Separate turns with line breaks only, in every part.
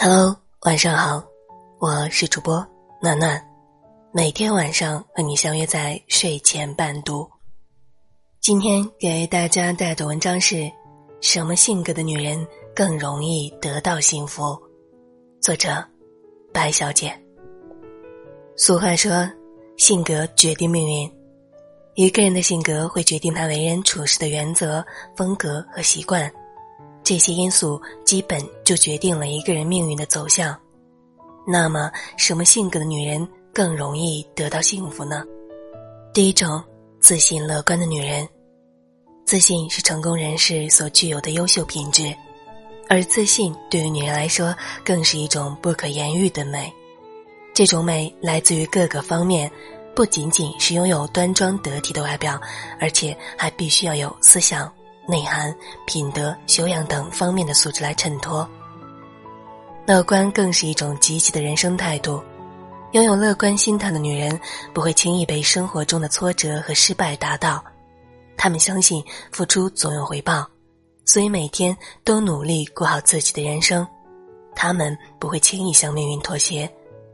Hello，晚上好，我是主播暖暖，每天晚上和你相约在睡前伴读。今天给大家带的文章是：什么性格的女人更容易得到幸福？作者白小姐。俗话说，性格决定命运，一个人的性格会决定他为人处事的原则、风格和习惯。这些因素基本就决定了一个人命运的走向。那么，什么性格的女人更容易得到幸福呢？第一种，自信乐观的女人。自信是成功人士所具有的优秀品质，而自信对于女人来说更是一种不可言喻的美。这种美来自于各个方面，不仅仅是拥有端庄得体的外表，而且还必须要有思想。内涵、品德、修养等方面的素质来衬托。乐观更是一种积极的人生态度。拥有乐观心态的女人，不会轻易被生活中的挫折和失败打倒。她们相信付出总有回报，所以每天都努力过好自己的人生。她们不会轻易向命运妥协，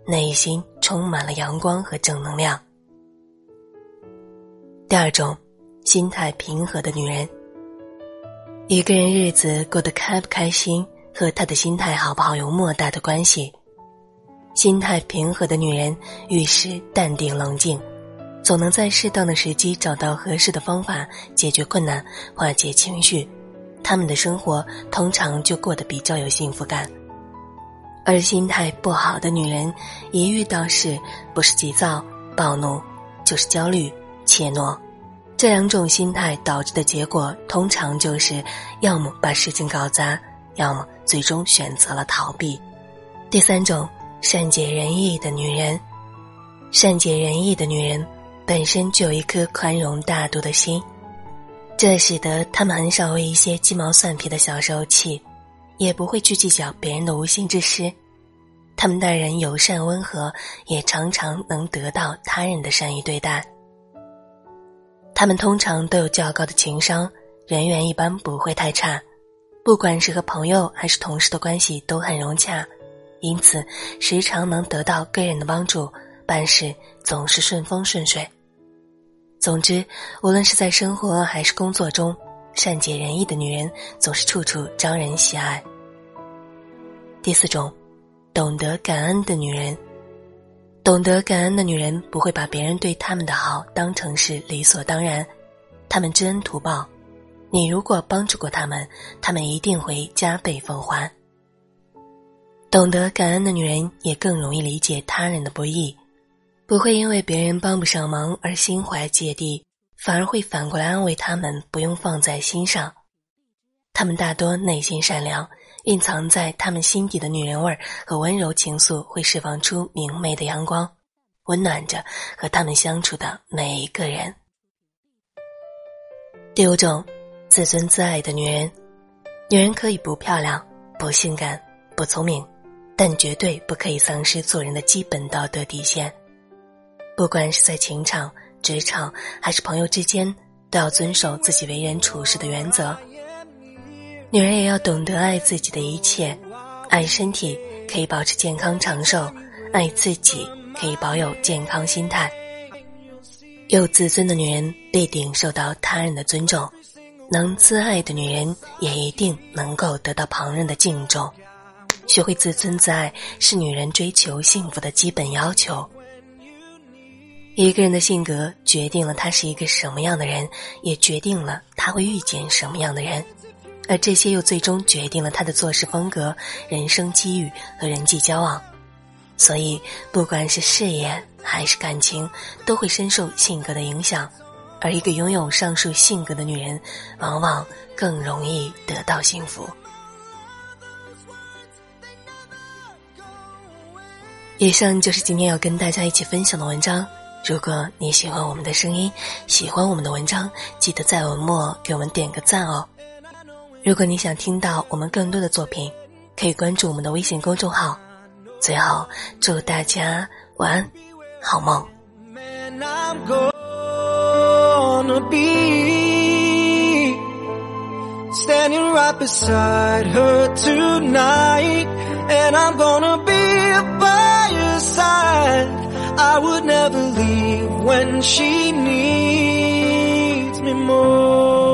内心充满了阳光和正能量。第二种，心态平和的女人。一个人日子过得开不开心，和他的心态好不好有莫大的关系。心态平和的女人遇事淡定冷静，总能在适当的时机找到合适的方法解决困难、化解情绪。他们的生活通常就过得比较有幸福感。而心态不好的女人，一遇到事，不是急躁暴怒，就是焦虑怯懦。这两种心态导致的结果，通常就是要么把事情搞砸，要么最终选择了逃避。第三种，善解人意的女人，善解人意的女人本身就有一颗宽容大度的心，这使得她们很少为一些鸡毛蒜皮的小事气，也不会去计较别人的无心之失。她们待人友善温和，也常常能得到他人的善意对待。他们通常都有较高的情商，人缘一般不会太差，不管是和朋友还是同事的关系都很融洽，因此时常能得到贵人的帮助，办事总是顺风顺水。总之，无论是在生活还是工作中，善解人意的女人总是处处招人喜爱。第四种，懂得感恩的女人。懂得感恩的女人不会把别人对他们的好当成是理所当然，他们知恩图报，你如果帮助过他们，他们一定会加倍奉还。懂得感恩的女人也更容易理解他人的不易，不会因为别人帮不上忙而心怀芥蒂，反而会反过来安慰他们不用放在心上。他们大多内心善良。蕴藏在他们心底的女人味儿和温柔情愫，会释放出明媚的阳光，温暖着和他们相处的每一个人。第五种，自尊自爱的女人，女人可以不漂亮、不性感、不聪明，但绝对不可以丧失做人的基本道德底线。不管是在情场、职场还是朋友之间，都要遵守自己为人处事的原则。女人也要懂得爱自己的一切，爱身体可以保持健康长寿，爱自己可以保有健康心态。有自尊的女人必定受到他人的尊重，能自爱的女人也一定能够得到旁人的敬重。学会自尊自爱是女人追求幸福的基本要求。一个人的性格决定了他是一个什么样的人，也决定了他会遇见什么样的人。而这些又最终决定了他的做事风格、人生机遇和人际交往，所以不管是事业还是感情，都会深受性格的影响。而一个拥有上述性格的女人，往往更容易得到幸福。以上就是今天要跟大家一起分享的文章。如果你喜欢我们的声音，喜欢我们的文章，记得在文末给我们点个赞哦。如果你想听到我们更多的作品可以关注我们的微信公众号最后祝大家晚安好梦
standing right beside her tonight and i'm gonna be by your side i would never leave when she needs me more